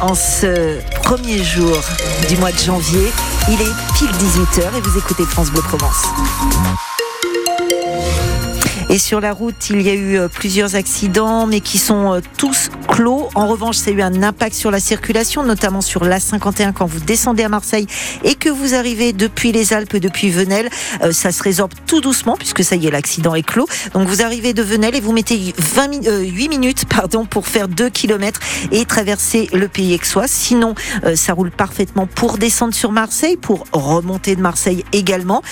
en ce premier jour du mois de janvier. Il est pile 18h et vous écoutez France Bleu Provence. Et sur la route, il y a eu euh, plusieurs accidents, mais qui sont euh, tous clos. En revanche, ça a eu un impact sur la circulation, notamment sur l'A51 quand vous descendez à Marseille et que vous arrivez depuis les Alpes, depuis Venelle. Euh, ça se résorbe tout doucement puisque ça y est, l'accident est clos. Donc vous arrivez de Venelle et vous mettez 20 8 minutes pardon, pour faire 2 km et traverser le pays aixois. Sinon, ça roule parfaitement pour descendre sur Marseille, pour remonter de Marseille également.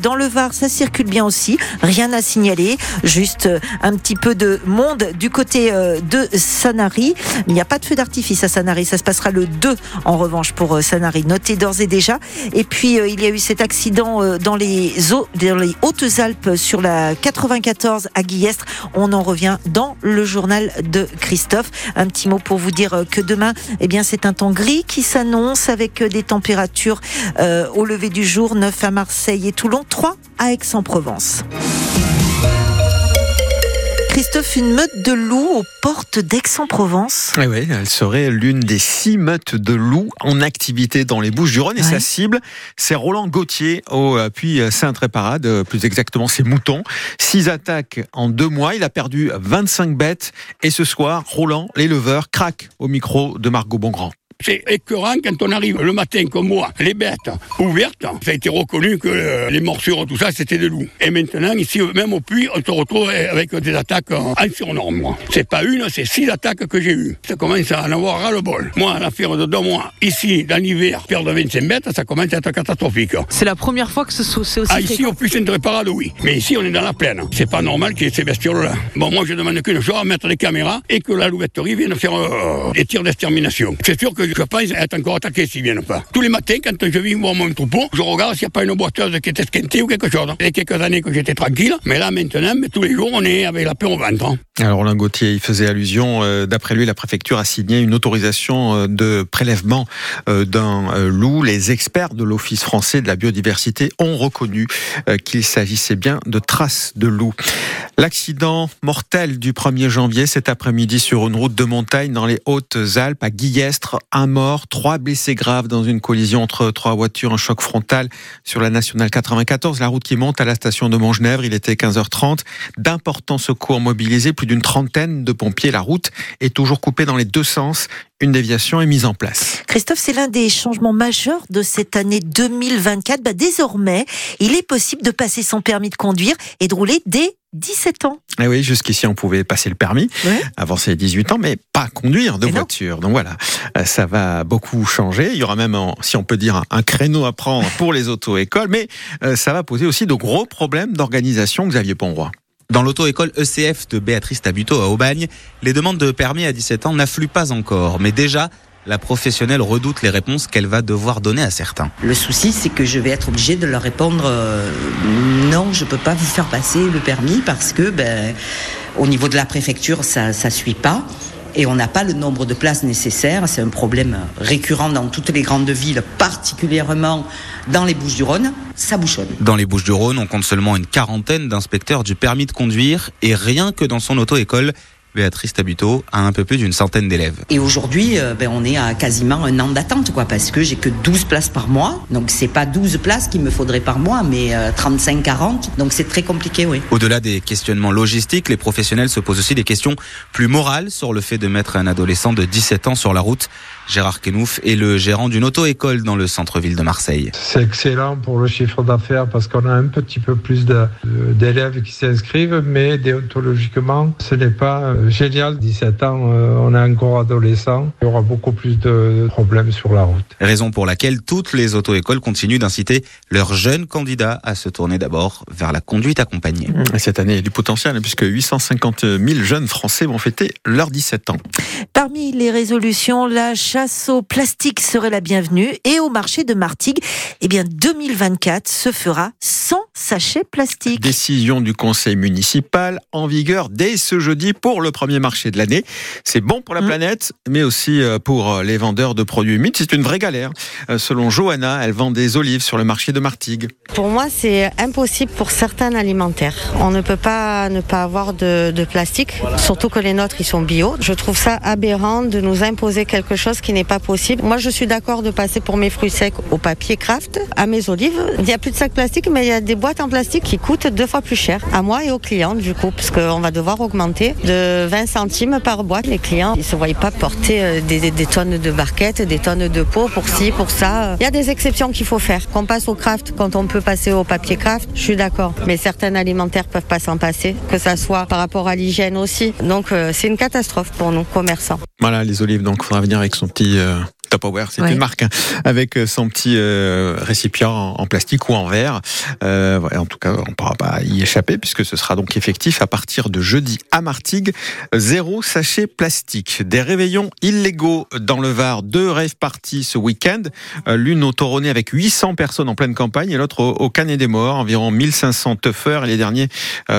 Dans le Var, ça circule bien aussi. Rien à signaler. Juste euh, un petit peu de monde du côté euh, de Sanary. Il n'y a pas de feu d'artifice à Sanary. Ça se passera le 2 en revanche pour euh, Sanary. Notez d'ores et déjà. Et puis il y a eu cet accident dans les, dans les Hautes-Alpes sur la 94 à Guillestre. On en revient dans le journal de Christophe. Un petit mot pour vous dire que demain, eh bien, c'est un temps gris qui s'annonce avec des températures au lever du jour, 9 à Marseille et Toulon, 3 à Aix-en-Provence. Christophe, une meute de loups aux portes d'Aix-en-Provence. Oui, oui, elle serait l'une des six meutes de loups en activité dans les Bouches-du-Rhône. Et sa cible, c'est Roland Gauthier au puits Saint-Tréparade, plus exactement ses moutons. Six attaques en deux mois. Il a perdu 25 bêtes. Et ce soir, Roland, l'éleveur, craque au micro de Margot Bongrand. C'est écœurant quand on arrive le matin comme moi, les bêtes ouvertes. Ça a été reconnu que euh, les morsures, tout ça, c'était des loups. Et maintenant, ici, même au puits, on se retrouve avec des attaques en surnorme. C'est pas une, c'est six attaques que j'ai eues. Ça commence à en avoir ras le bol. Moi, l'affaire de deux mois, ici, dans l'hiver, perdre 25 bêtes, ça commence à être catastrophique. C'est la première fois que ce c'est aussi. Ah, ici, au puits Saint-Réparade, oui. Mais ici, on est dans la plaine. C'est pas normal qu'il y ait ces bestioles-là. Bon, moi, je demande qu'une chose, mettre des caméras et que la louveterie vienne faire euh, des tirs d'extermination. C'est sûr que je pense être encore attaqué s'ils viennent pas. Tous les matins, quand je viens voir mon troupeau, je regarde s'il n'y a pas une boiteuse qui est esquintée ou quelque chose. Il y a quelques années que j'étais tranquille, mais là maintenant, tous les jours, on est avec la paix au ventre. Hein. Alors Roland Gauthier, il faisait allusion, euh, d'après lui, la préfecture a signé une autorisation euh, de prélèvement euh, d'un loup. Les experts de l'Office français de la biodiversité ont reconnu qu'il s'agissait bien de traces de loup. L'accident mortel du 1er janvier cet après-midi sur une route de montagne dans les Hautes-Alpes à Guillestre, un mort trois blessés graves dans une collision entre trois voitures, un choc frontal sur la nationale 94, la route qui monte à la station de Montgenèvre. Il était 15h30. D'importants secours mobilisés, plus d'une trentaine de pompiers. La route est toujours coupée dans les deux sens. Une déviation est mise en place. Christophe, c'est l'un des changements majeurs de cette année 2024. Bah, désormais, il est possible de passer son permis de conduire et de rouler dès 17 ans. Eh oui, jusqu'ici, on pouvait passer le permis avant ses 18 ans, mais pas conduire de voiture. Donc voilà, euh, ça va beaucoup changer. Il y aura même, si on peut dire, un créneau à prendre pour les auto-écoles, mais euh, ça va poser aussi de gros problèmes d'organisation, Xavier Ponroy. Dans l'auto-école ECF de Béatrice Tabuteau à Aubagne, les demandes de permis à 17 ans n'affluent pas encore, mais déjà, la professionnelle redoute les réponses qu'elle va devoir donner à certains. Le souci, c'est que je vais être obligée de leur répondre euh, non, je ne peux pas vous faire passer le permis parce que, ben, au niveau de la préfecture, ça ne suit pas. Et on n'a pas le nombre de places nécessaires. C'est un problème récurrent dans toutes les grandes villes, particulièrement dans les Bouches-du-Rhône. Ça bouchonne. Dans les Bouches-du-Rhône, on compte seulement une quarantaine d'inspecteurs du permis de conduire. Et rien que dans son auto-école, Béatrice Tabuteau a un peu plus d'une centaine d'élèves. Et aujourd'hui, euh, ben, on est à quasiment un an d'attente, quoi, parce que j'ai que 12 places par mois. Donc c'est pas 12 places qu'il me faudrait par mois, mais 35-40. Euh, Donc c'est très compliqué, oui. Au-delà des questionnements logistiques, les professionnels se posent aussi des questions plus morales sur le fait de mettre un adolescent de 17 ans sur la route. Gérard Kenouf est le gérant d'une auto-école dans le centre-ville de Marseille. C'est excellent pour le chiffre d'affaires parce qu'on a un petit peu plus d'élèves qui s'inscrivent, mais déontologiquement, ce n'est pas euh, génial. 17 ans, euh, on est encore adolescent. Il y aura beaucoup plus de problèmes sur la route. Raison pour laquelle toutes les auto-écoles continuent d'inciter leurs jeunes candidats à se tourner d'abord vers la conduite accompagnée. Cette année, il y a du potentiel puisque 850 000 jeunes Français vont fêter leurs 17 ans. Parmi les résolutions, la chasse au plastique serait la bienvenue et au marché de Martigues, eh bien 2024 se fera sans sachet plastique. Décision du conseil municipal en vigueur dès ce jeudi pour le premier marché de l'année. C'est bon pour la Mmh. planète, mais aussi euh, pour les vendeurs de produits humides. C'est une vraie galère. Euh, Selon Johanna, elle vend des olives sur le marché de Martigues. Pour moi, c'est impossible pour certains alimentaires. On ne peut pas ne pas avoir de, de plastique, surtout que les nôtres, ils sont bio. Je trouve ça aberrant de nous imposer quelque chose qui n'est pas possible. Moi, je suis d'accord de passer pour mes fruits secs au papier craft, à mes olives. Il n'y a plus de sacs plastiques, mais il y a des boîtes en plastique qui coûtent deux fois plus cher, à moi et aux clients, du coup, parce qu'on va devoir augmenter de 20 centimes par boîte. Les clients, ils se voient pas porter euh, des, tonnes de barquettes, des tonnes de pots pour ci, pour ça. Il y a des exceptions qu'il faut faire. Qu'on passe au craft quand on peut passer au papier craft, je suis d'accord. Mais certains alimentaires peuvent pas s'en passer, que ça soit par rapport à l'hygiène aussi. Donc euh, c'est une catastrophe pour nous, commerçants. Voilà, les olives, donc il faudra venir avec son petit euh, Tupperware, c'est Ouais. une marque, hein, avec euh, son petit euh, récipient en, en plastique ou en verre. Euh, ouais, en tout cas, on ne pourra pas y échapper puisque ce sera donc effectif à partir de jeudi à Martigues. Zéro sachet plastique. Des réveillons illégaux dans le Var. Deux rave parties ce week-end. Euh, L'une au Toronnet avec 800 personnes en pleine campagne et l'autre au, au Canet des Morts, environ 1500 teufeurs. Et les derniers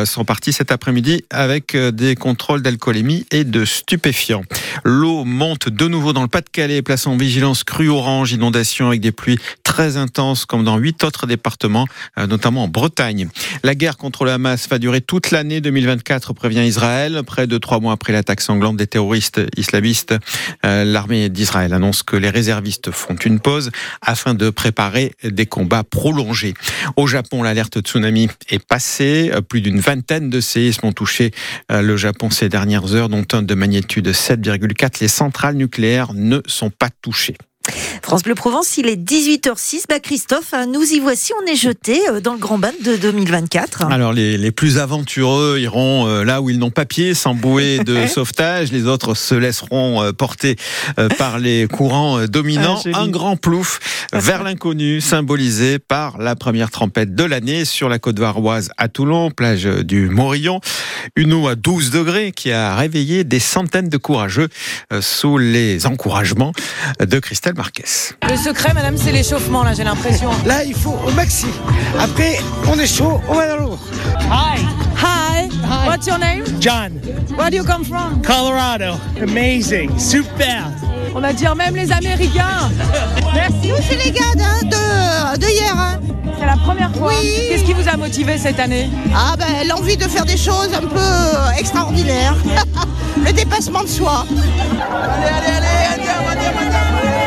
sont partis cet après-midi avec des contrôles d'alcoolémie et de stupéfiants. L'eau monte de nouveau dans le Pas-de-Calais, place en vigilance crue orange, inondation avec des pluies très intenses comme dans huit autres départements, euh, notamment en Bretagne. La guerre contre le Hamas va durer toute l'année 2024, prévient Israël. Près de trois mois après l'attaque sanglante des terroristes islamistes, euh, l'armée d'Israël annonce que les réservistes font une pause afin de préparer des combats prolongés. Au Japon, l'alerte tsunami est passée. Plus d'une vingtaine de séismes ont touché euh, le Japon ces dernières heures, dont un de magnitude 7,4. Les centrales nucléaires ne sont pas touchées. France Bleu Provence, il est 18h06. Bah Christophe, hein, nous y voici, on est jeté euh, dans le Grand Bain de 2024. Alors les, les plus aventureux iront euh, là où ils n'ont pas pied, sans bouée de sauvetage. Les autres se laisseront euh, porter par les courants dominants. Ah. Un grand plouf vers l'inconnu, symbolisé par la première tempête de l'année sur la côte varoise à Toulon, plage du Morillon. Une eau à 12 degrés qui a réveillé des centaines de courageux sous les encouragements de Christelle Le secret, madame, c'est l'échauffement, là, j'ai l'impression. Là, il faut au maxi. Après, on est chaud, on va dans l'eau. Hi. Hi. What's your name? John, Where do you come from? Colorado. Amazing. Super. On va dire même les Américains. Merci. Nous, c'est les gars de, de, de hier. hein. C'est la première fois. Oui. Qu'est-ce qui vous a motivé cette année? Ah ben, l'envie de faire des choses un peu euh, extraordinaires. Le dépassement de soi. Et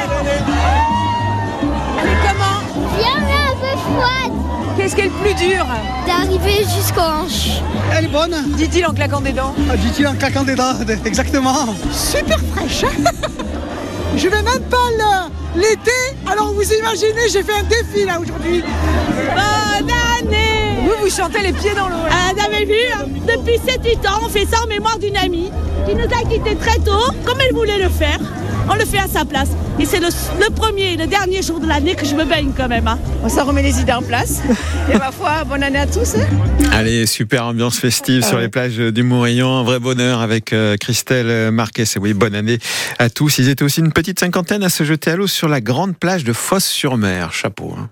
Qu'est-ce qui est le plus dur? d'arriver jusqu'aux hanches. Elle est bonne. Dit-il en claquant des dents. Ah, Dit-il en claquant des dents. Exactement. Super fraîche. Je vais même pas l'été. Alors vous imaginez, j'ai fait un défi là aujourd'hui. Bonne année! Vous, vous chantez les pieds dans l'eau. là. Ah, vous avez vu Depuis 7-8 ans, on fait ça en mémoire d'une amie qui nous a quittés très tôt, comme elle voulait le faire. On le fait à sa place. Et c'est le, le premier et le dernier jour de l'année que je me baigne quand même. hein. Ça remet les idées en place. Et ma foi, bonne année à tous. hein. Allez, super ambiance festive sur les plages du Morillon. Un vrai bonheur avec euh, Christelle Marquez. Et oui, bonne année à tous. Ils étaient aussi une petite cinquantaine à se jeter à l'eau sur la grande plage de Fosse-sur-Mer. Chapeau. hein.